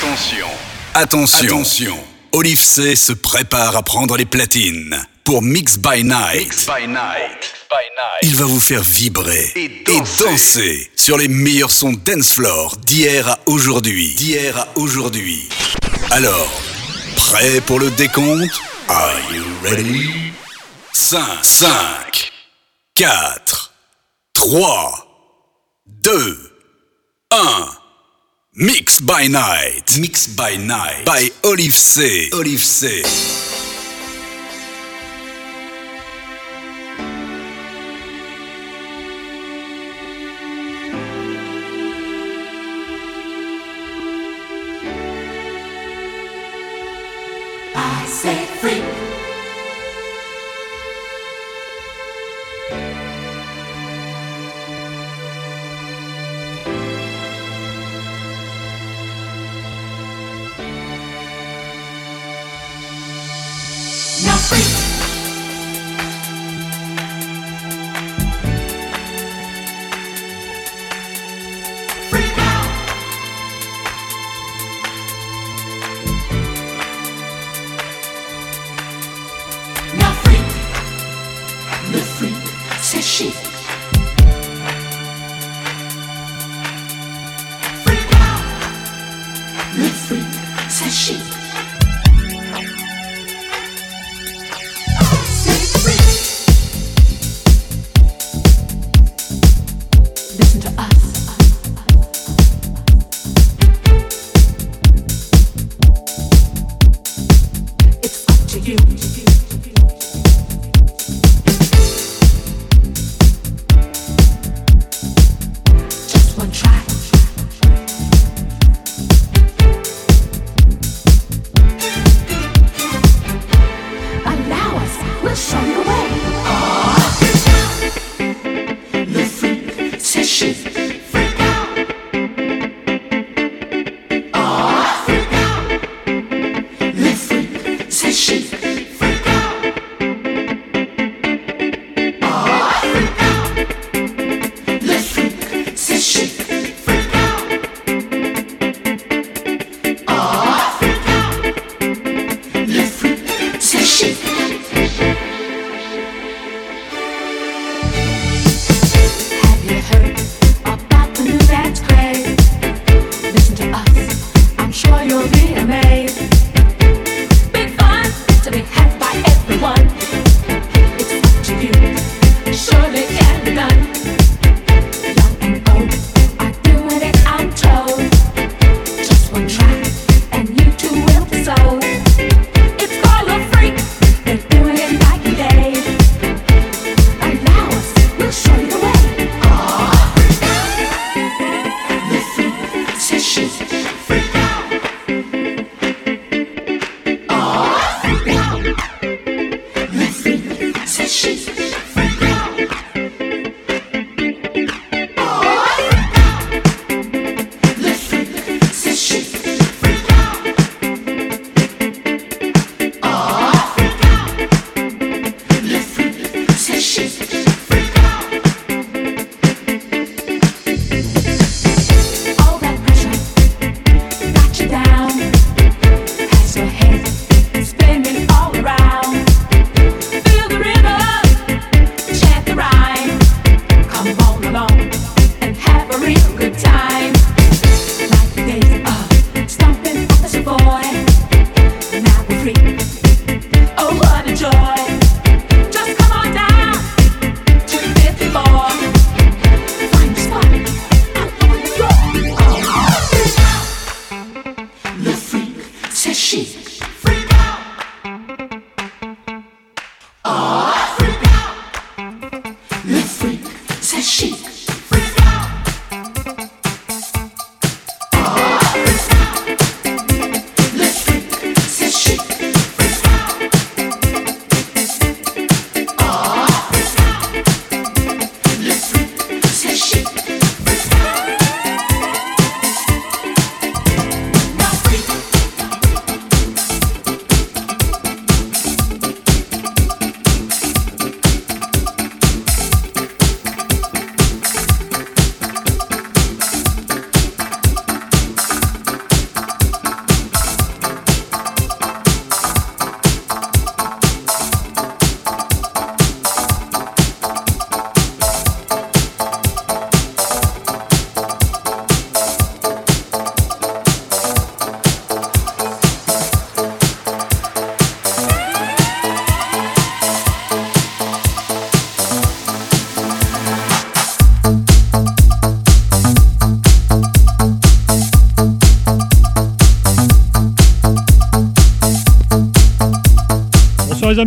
Attention. Attention. Attention. Olive C se prépare à prendre les platines pour Mix by Night. Mix by night. Il va vous faire vibrer Et danser. sur les meilleurs sons dance floor d'hier à aujourd'hui. D'hier à aujourd'hui. Alors, prêt pour le décompte? Are you ready? 5, 5, 4, 3, 2, 1. Mix by Night. Mix by Night. By Oliv'C. Olive C.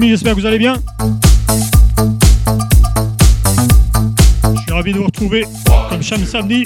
j'espère que vous allez bien. Je suis ravi de vous retrouver comme chaque samedi.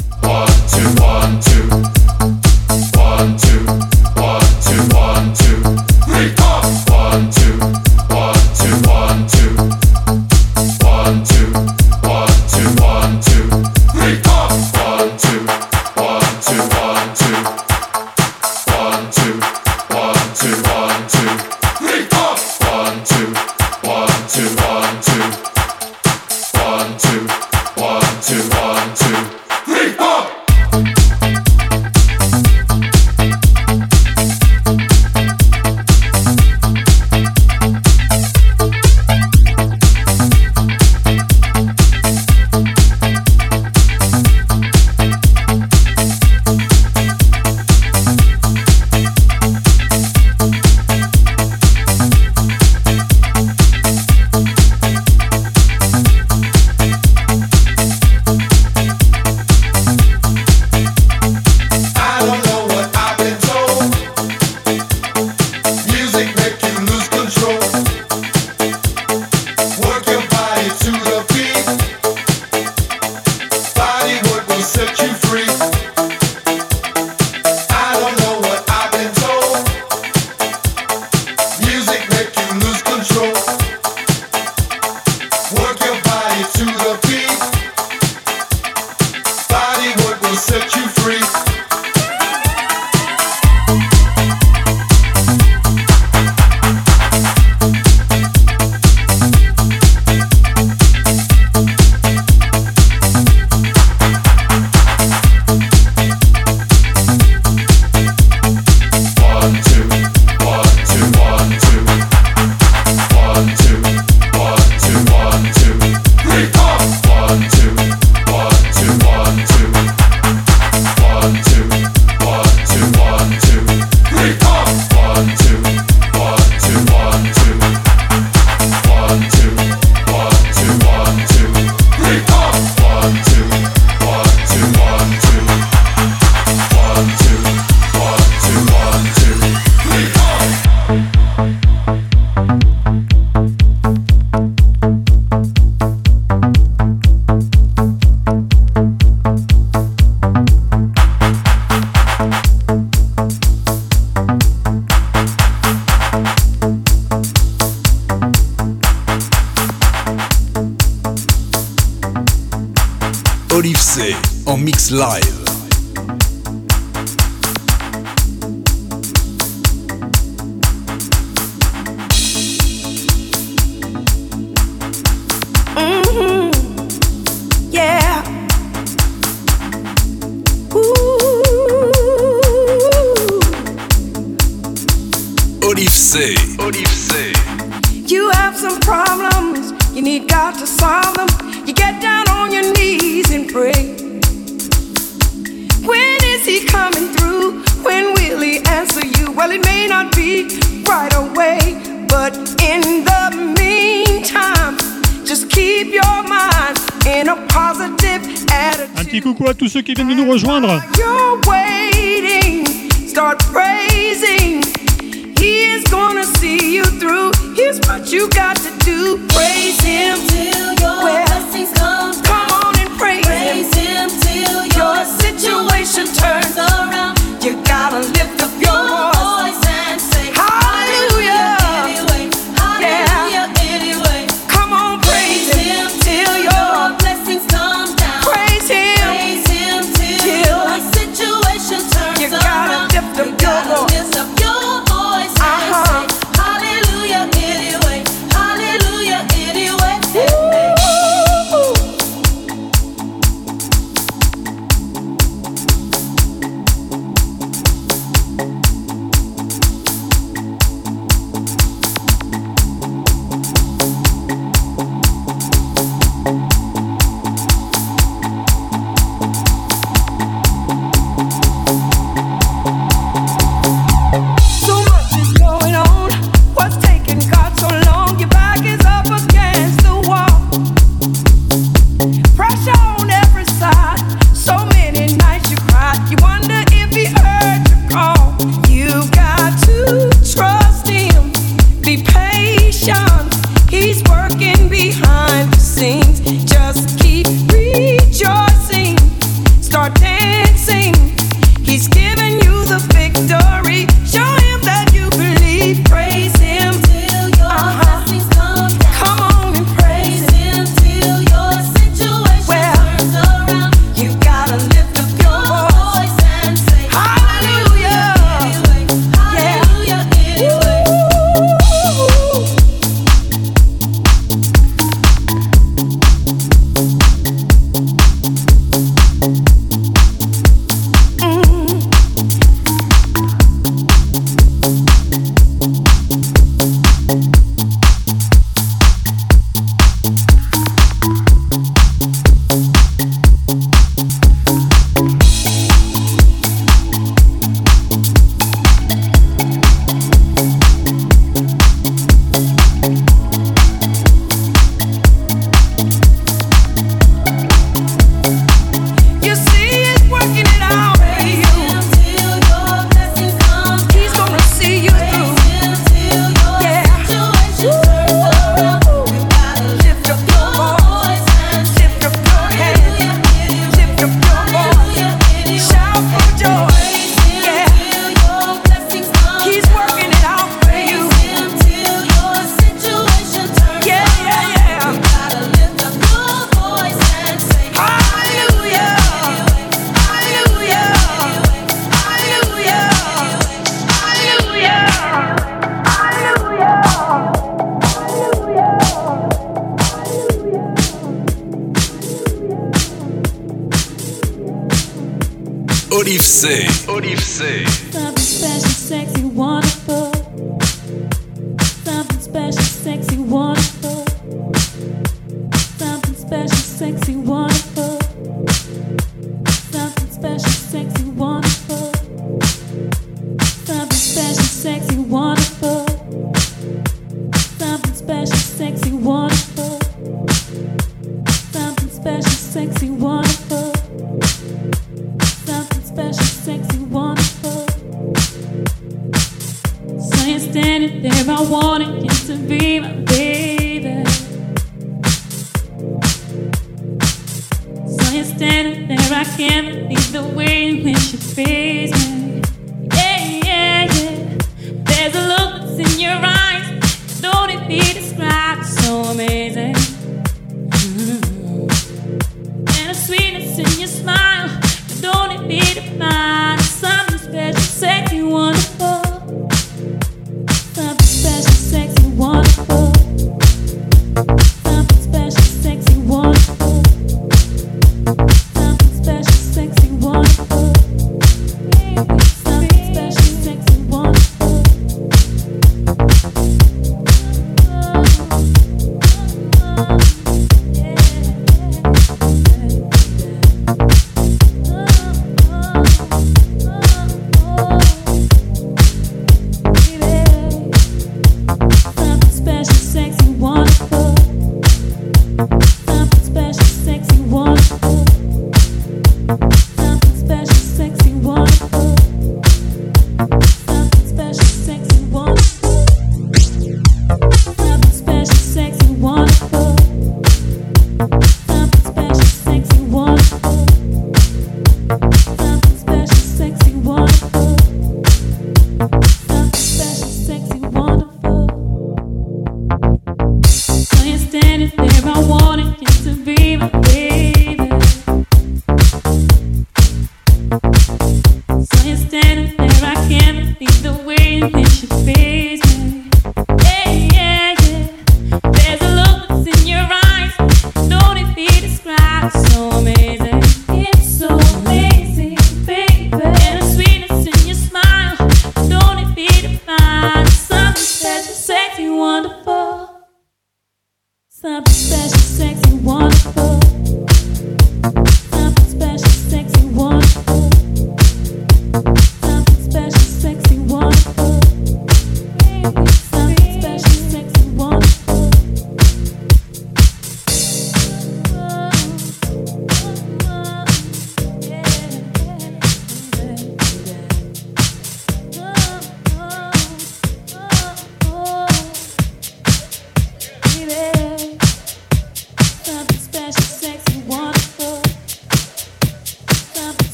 rejoindre.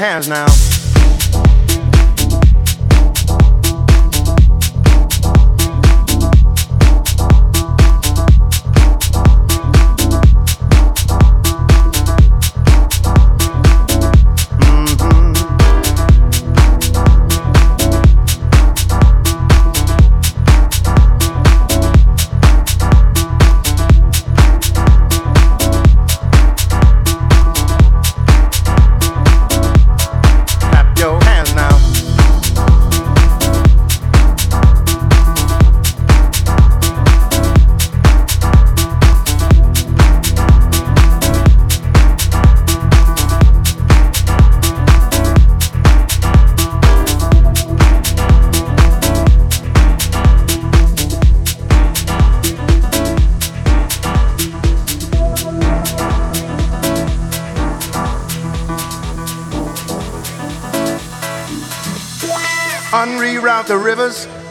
Hands now.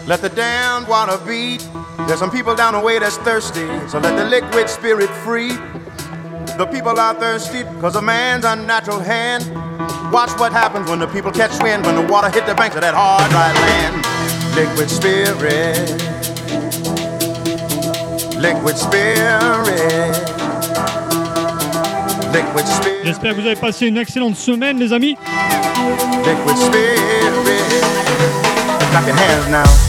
Let the damned water beat. There's some people down the way that's thirsty, so let the liquid spirit free. The people are thirsty because of man's unnatural hand. Watch what happens when the people catch wind, when the water hit the banks of that hard, dry land. Liquid spirit. Liquid spirit. Liquid spirit. J'espère que vous avez passé une excellente semaine, les amis. Liquid spirit. Clap your hands now.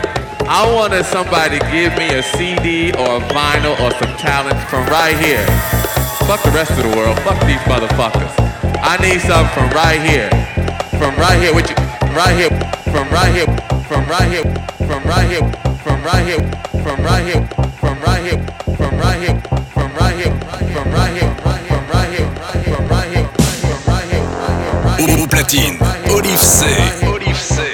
I wanted somebody to give me a CD or a vinyl or some talent from right here. Fuck the rest of the world. Fuck these motherfuckers. I need something from right here. From right here. With you. Right here. From right here. From right here. From right here. From right here. From right here. From right here. From right here. From right here. From right here. From right here. From right here. From right here. Platine, Oliv'C. Olive C.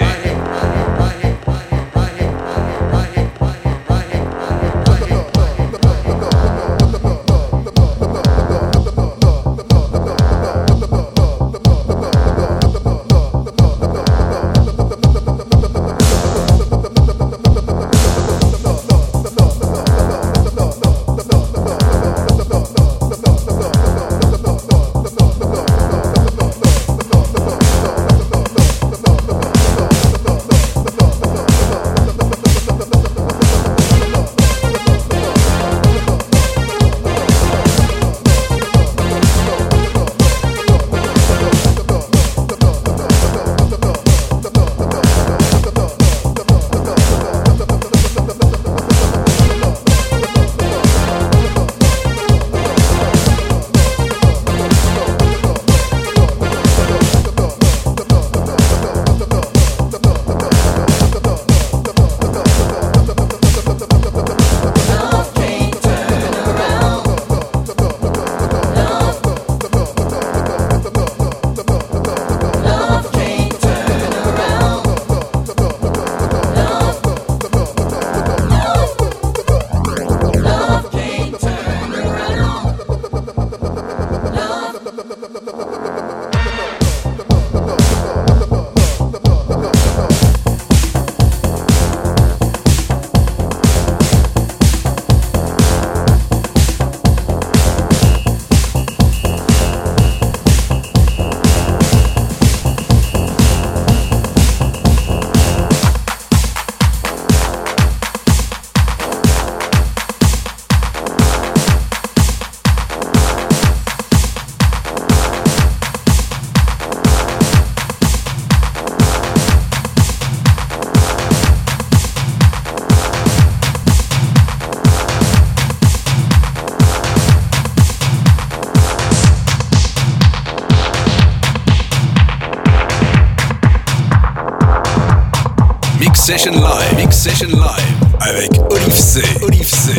Session Live, Mix Session Live avec Olive C. Olive C.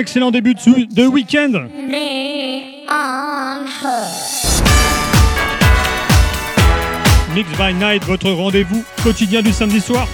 excellent début de, week-end. Mix by Night, votre rendez-vous quotidien du samedi soir.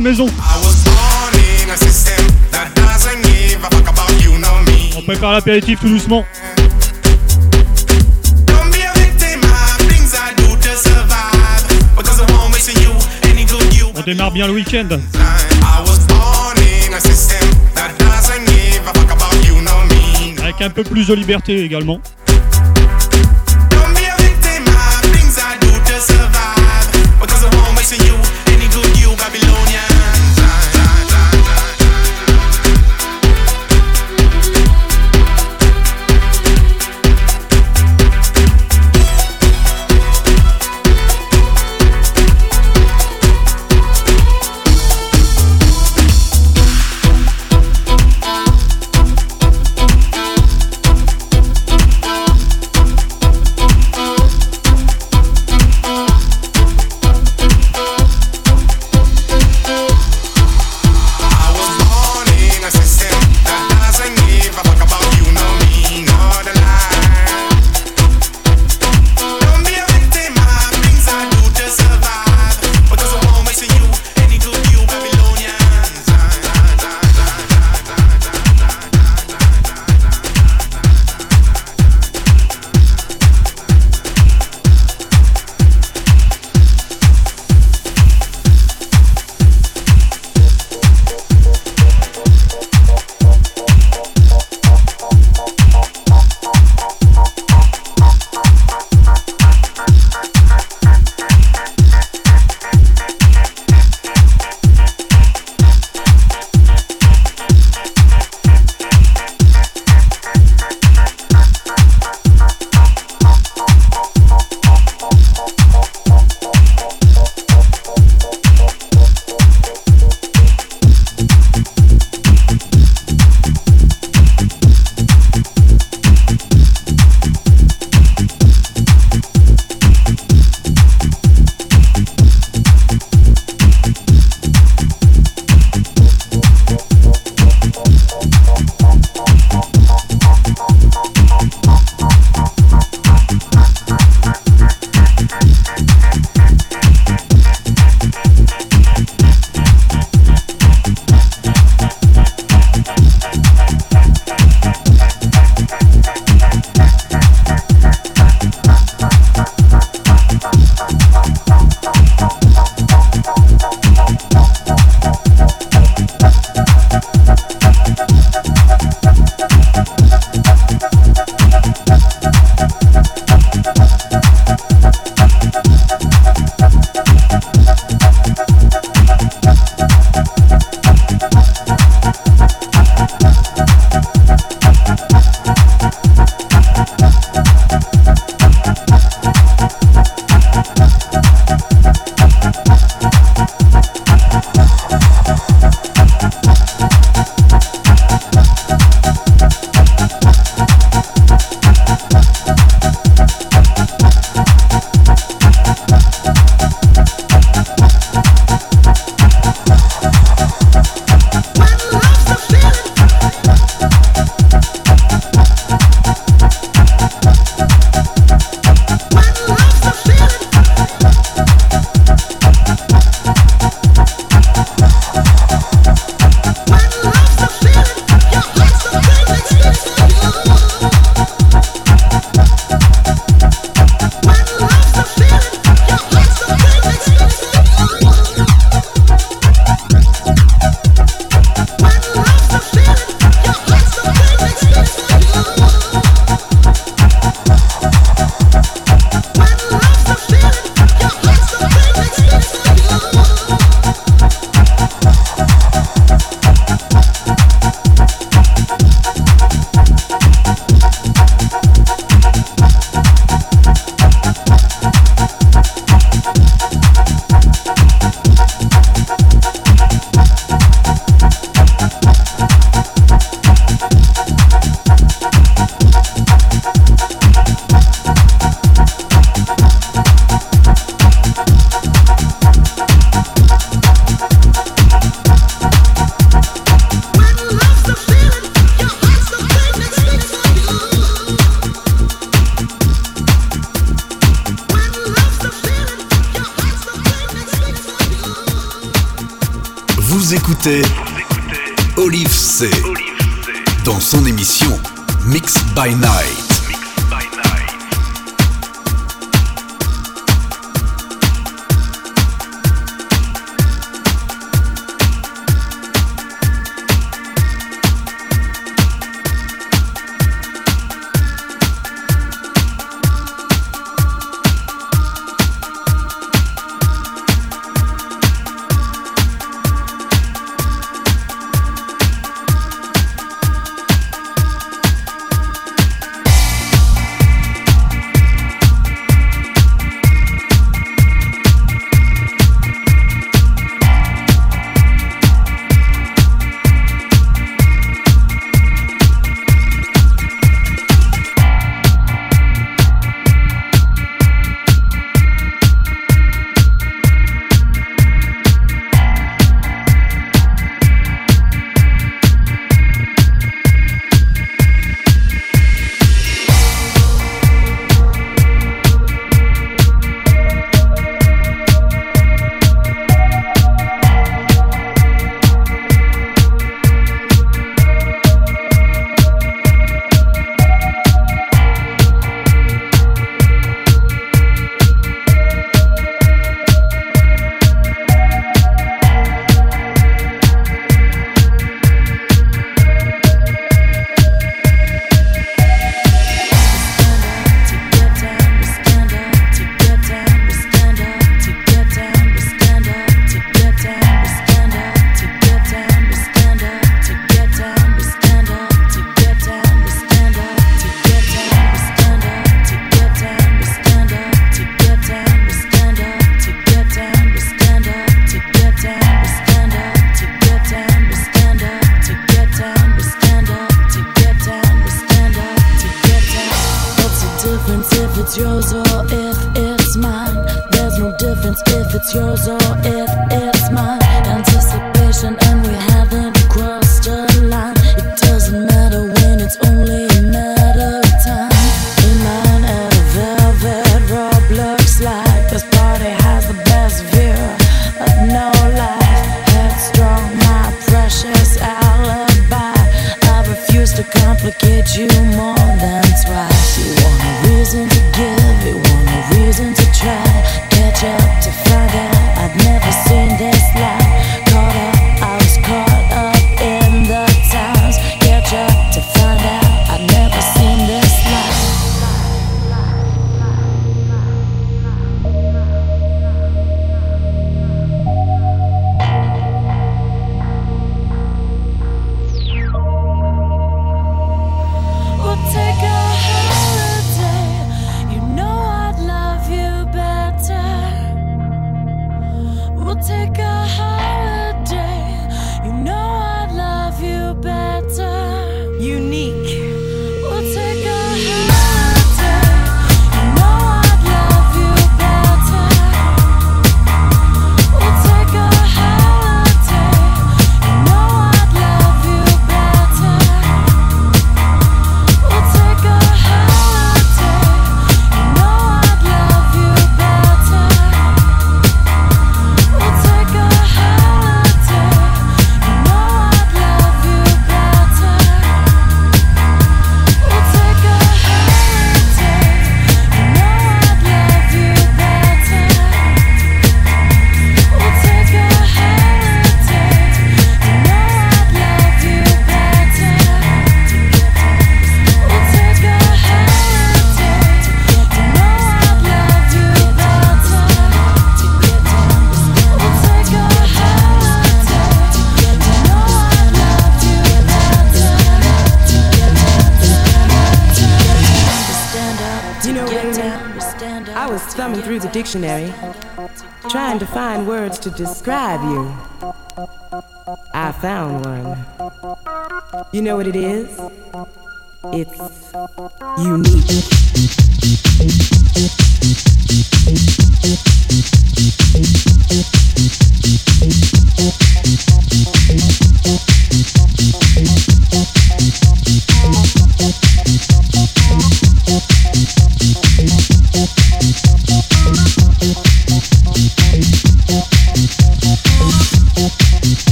maison. On prépare l'apéritif tout doucement. On démarre bien le week-end. Avec un peu plus de liberté également. dictionary, trying to find words to describe you. I found one. You know what it is? It's unique.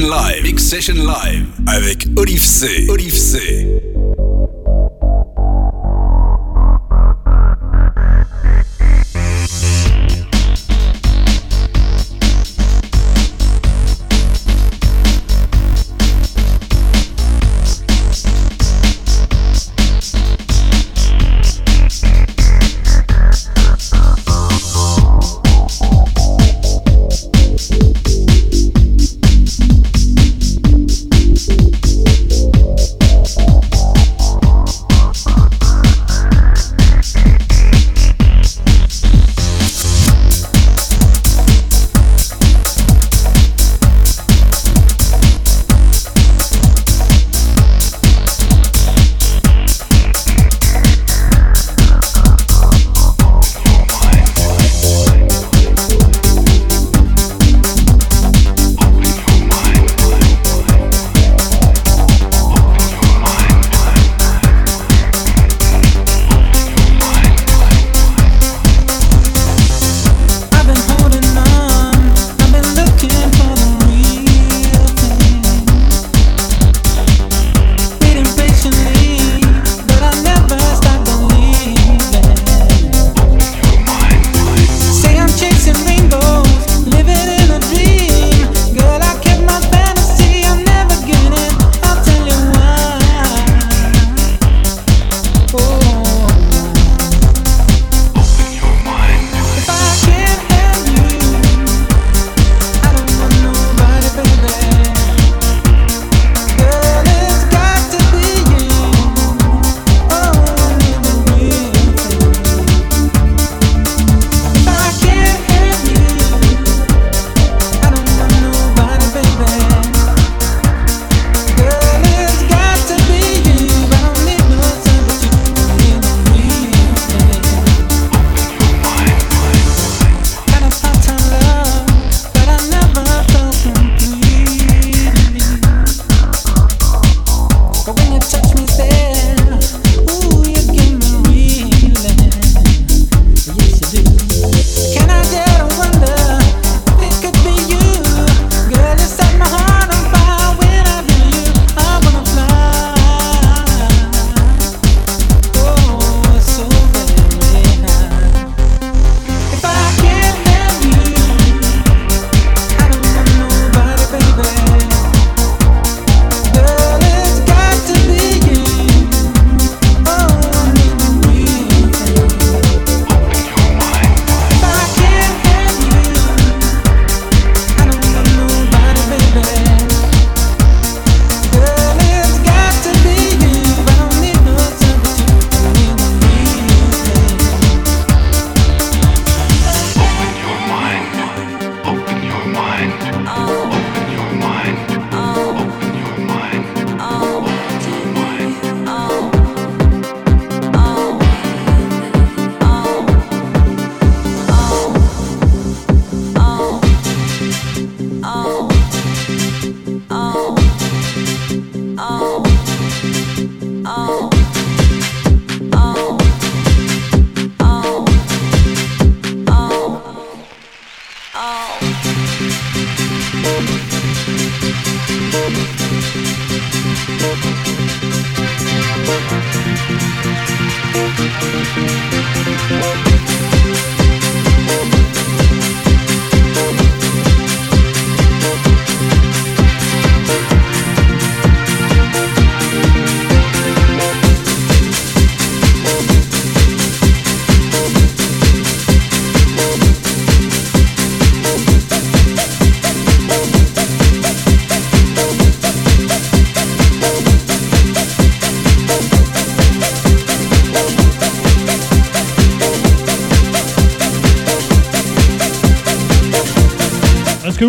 Live, Mix Session Live avec Olive C. Olive C.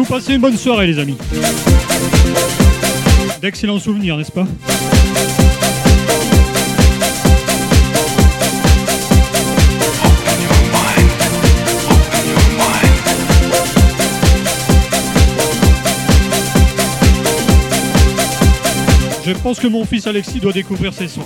vous passez une bonne soirée les amis. D'excellents souvenirs, n'est-ce pas Je pense que mon fils Alexis doit découvrir ses sons.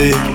music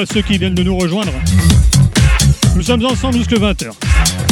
à ceux qui viennent de nous rejoindre. Nous sommes ensemble jusque 20h.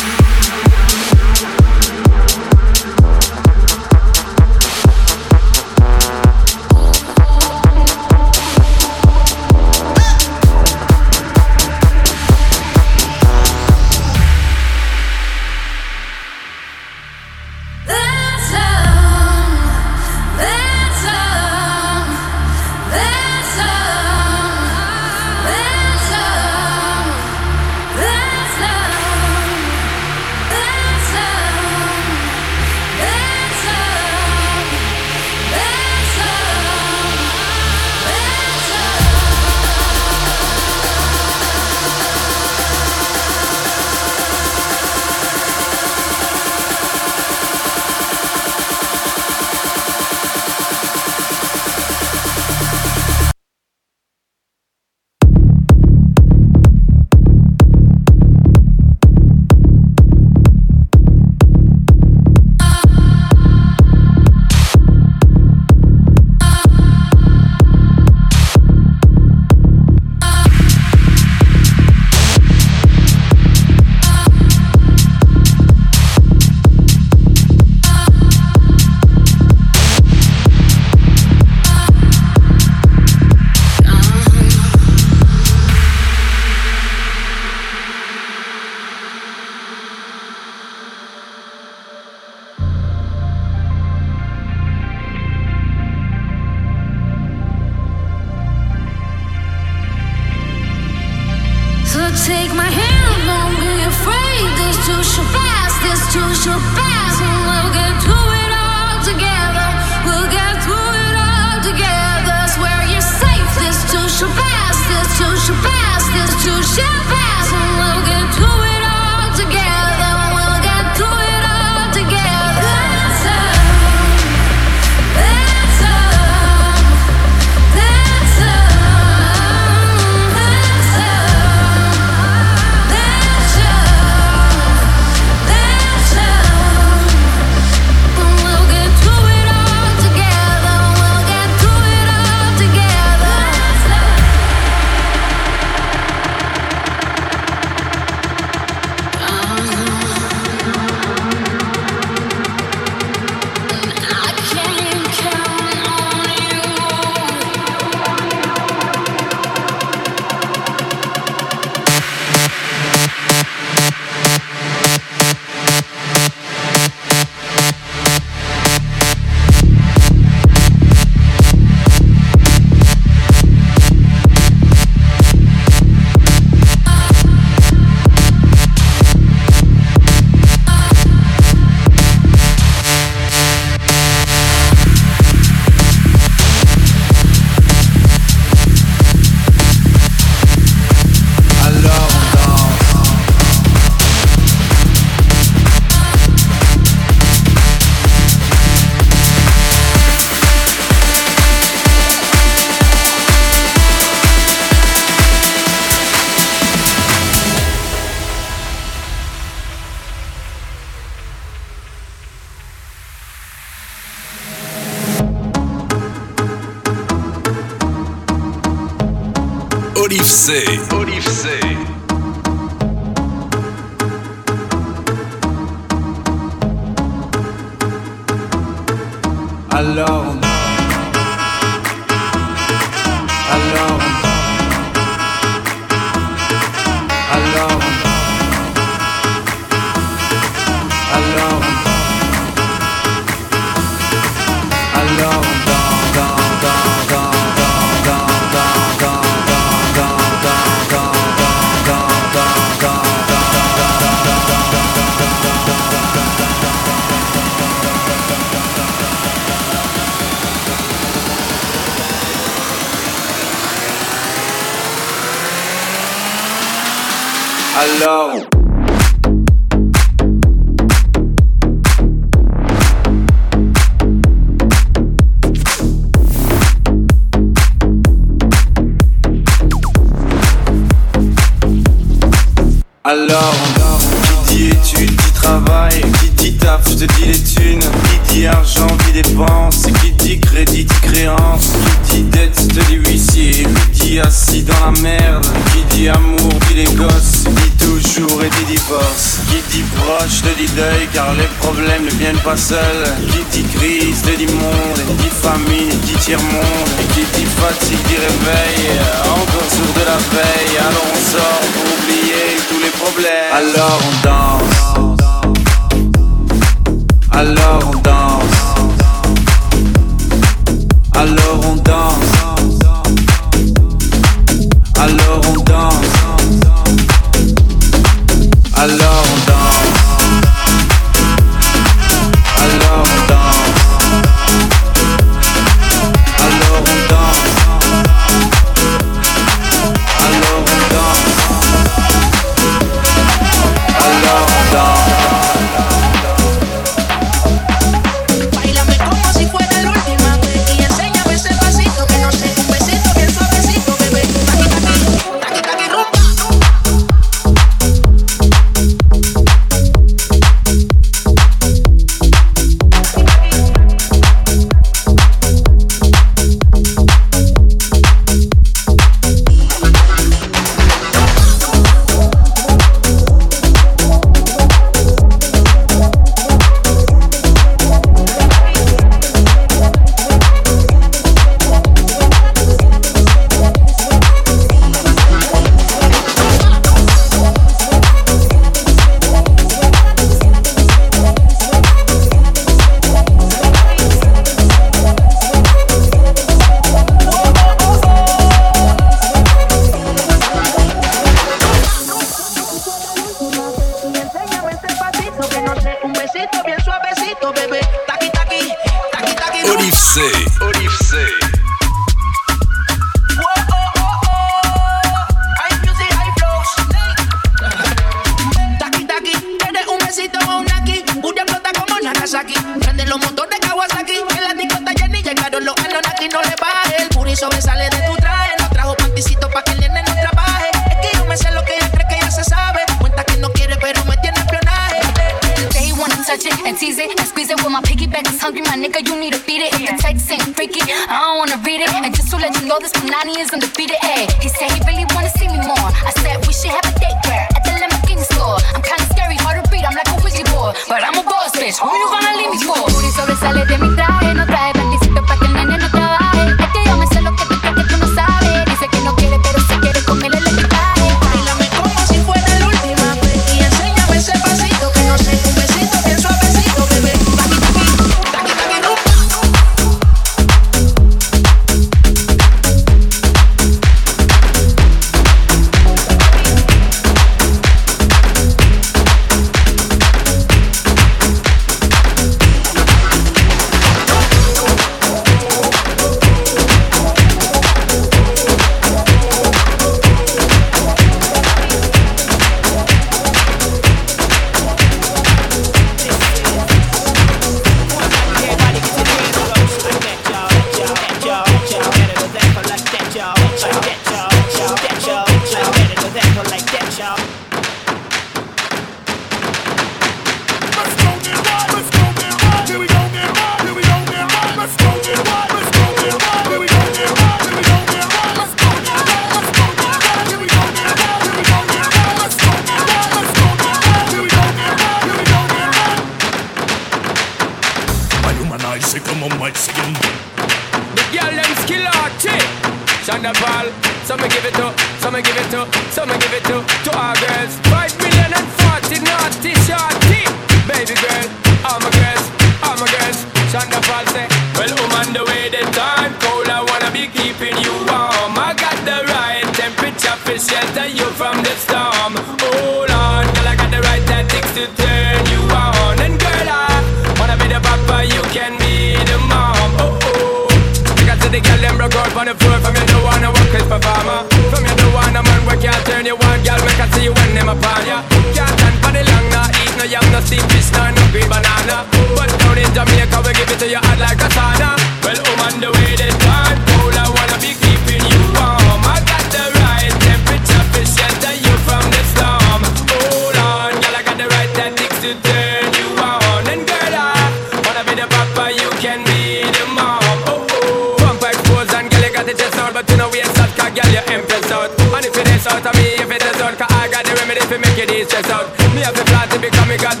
But down in Jamaica, we give it to you hot like a sauna. Well, um, on the way they time cold, I wanna be keeping you warm. I got the right temperature to shelter you from the storm. Hold on, girl, I got the right tactics to turn you on. And girl, I wanna be the papa, you can be the mom. Oh, oh, pump exposed and girl, you got the chest out, but you know we ain't such a girl, you empress out. And if it is out of me, if it is out, cause I got the remedy to make you distress out. Me have the plan to become a god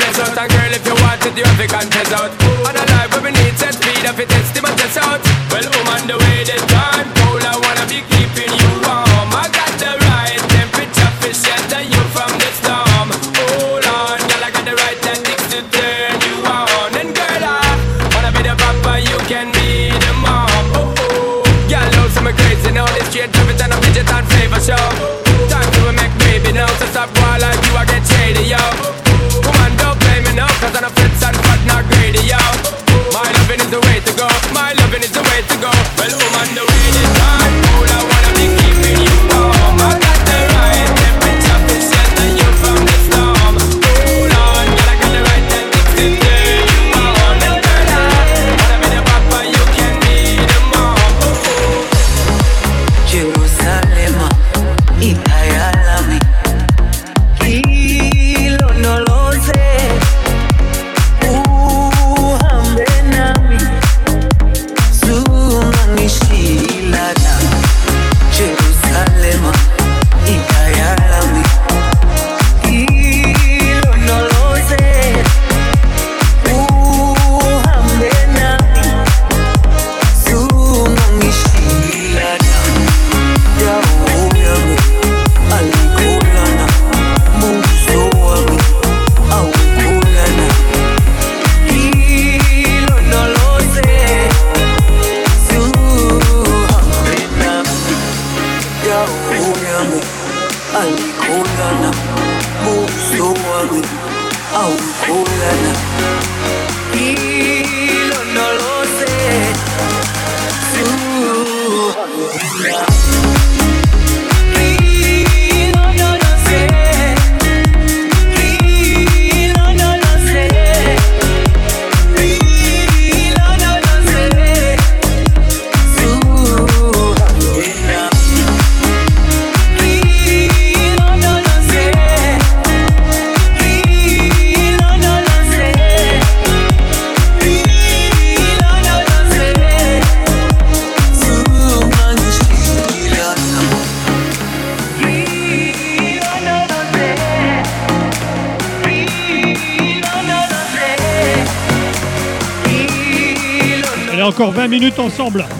can't out. On a life where we need to speed up, it is ensemble.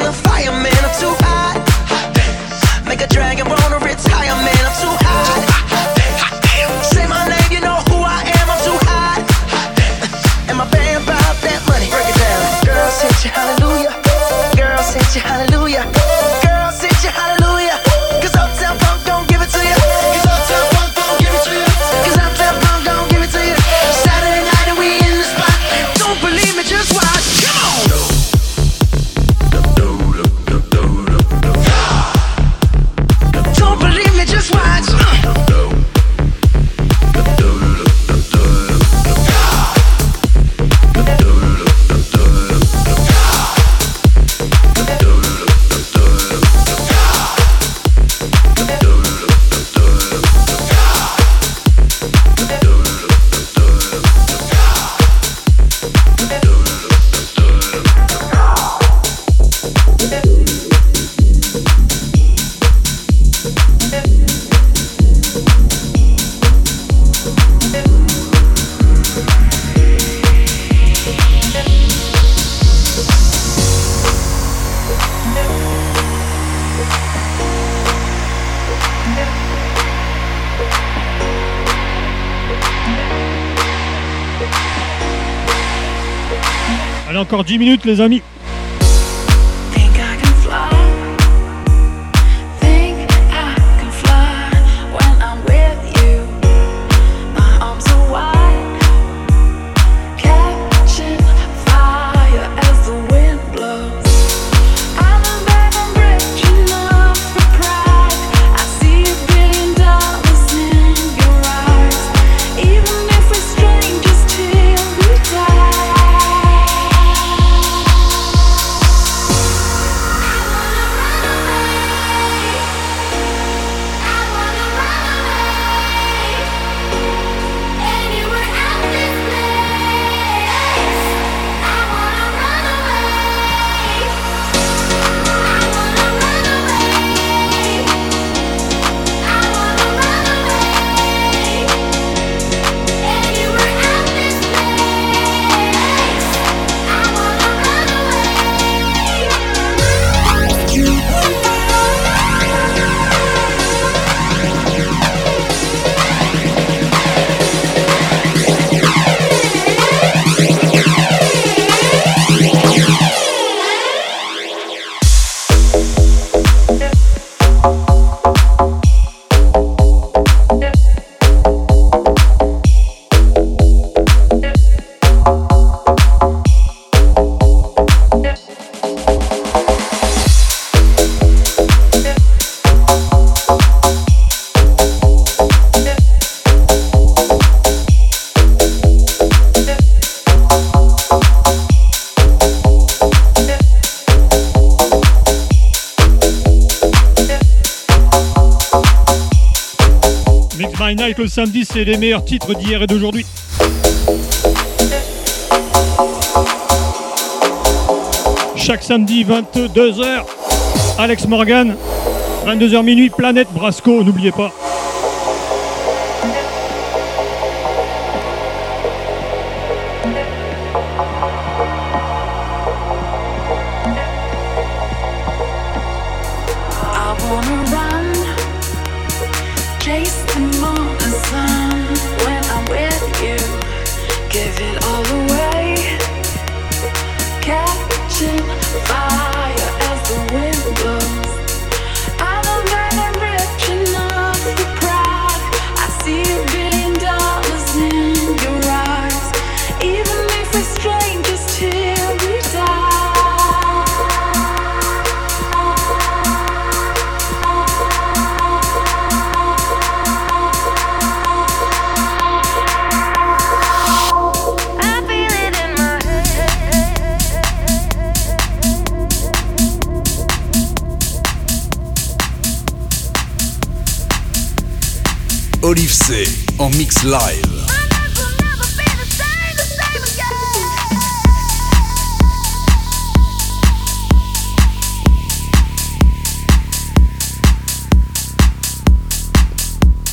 And the encore 10 minutes, les amis. le samedi, c'est les meilleurs titres d'hier et d'aujourd'hui. Chaque samedi, 22h, Alex Morgan, 22h minuit, Planète Brasco, n'oubliez pas.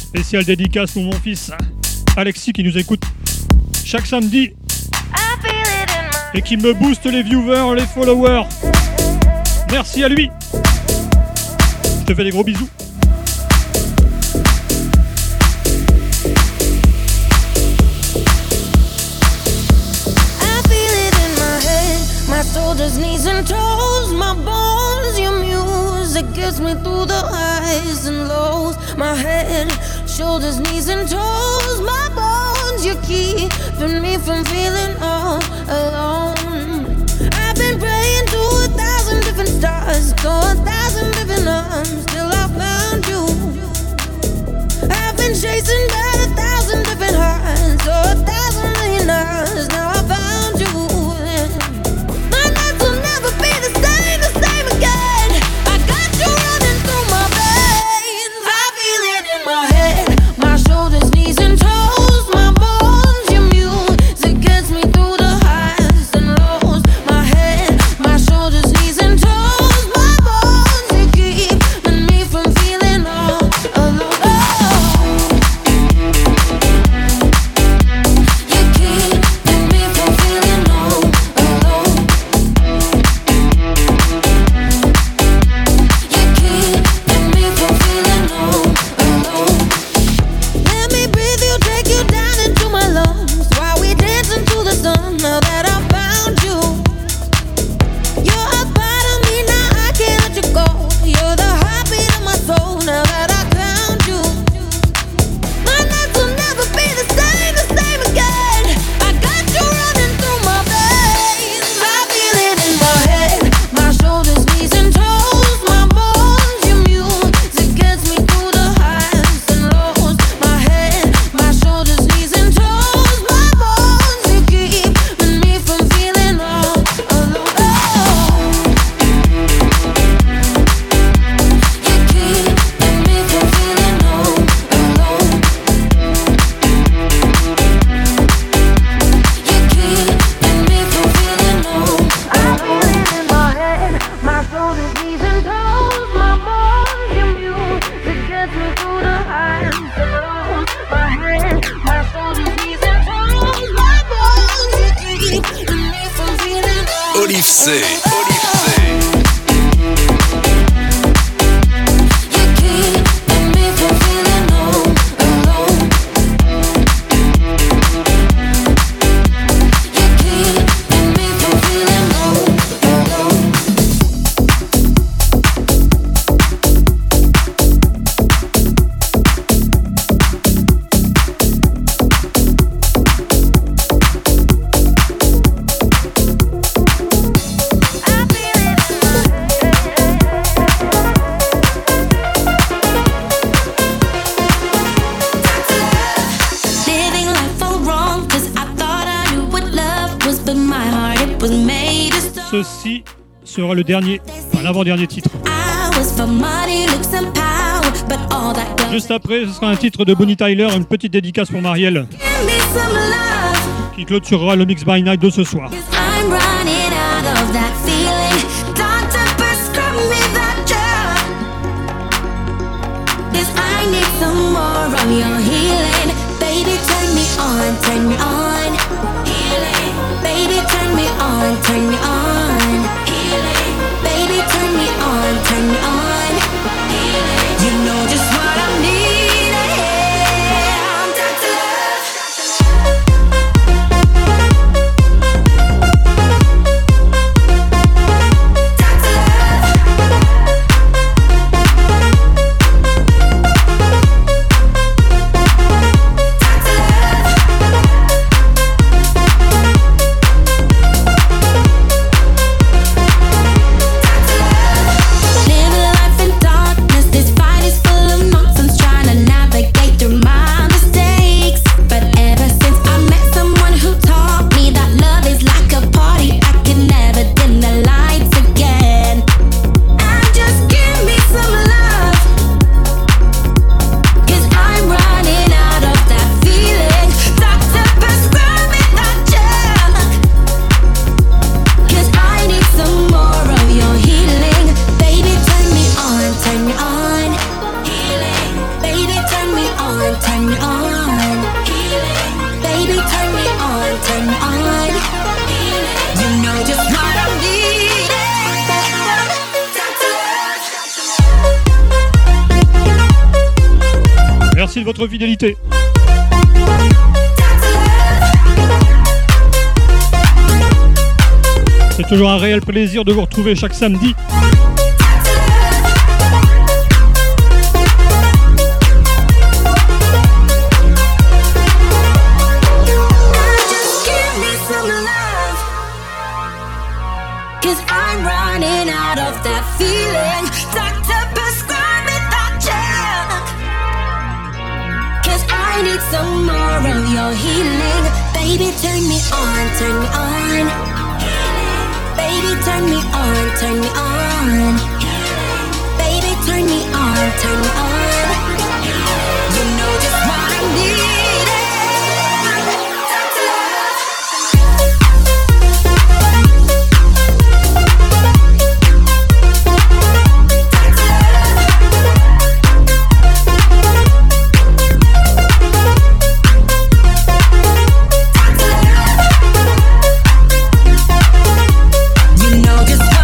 Spécial dédicace pour mon fils hein. Alexis qui nous écoute chaque samedi et qui me booste les viewers, les followers. Merci à lui. Je te fais des gros bisous. And toes, my bones, your music gets me through the highs and lows. My head, shoulders, knees, and toes, my bones, you're keeping me from feeling all alone. I've been praying to a thousand different stars, to a thousand different arms, till I found you. I've been chasing by a thousand different hearts, to a thousand million hours, now le dernier, enfin, l'avant-dernier titre. Juste après, ce sera un titre de Bonnie Tyler, une petite dédicace pour Marielle, qui clôturera le Mix by Night de ce soir. C'est toujours un réel plaisir de vous retrouver chaque samedi.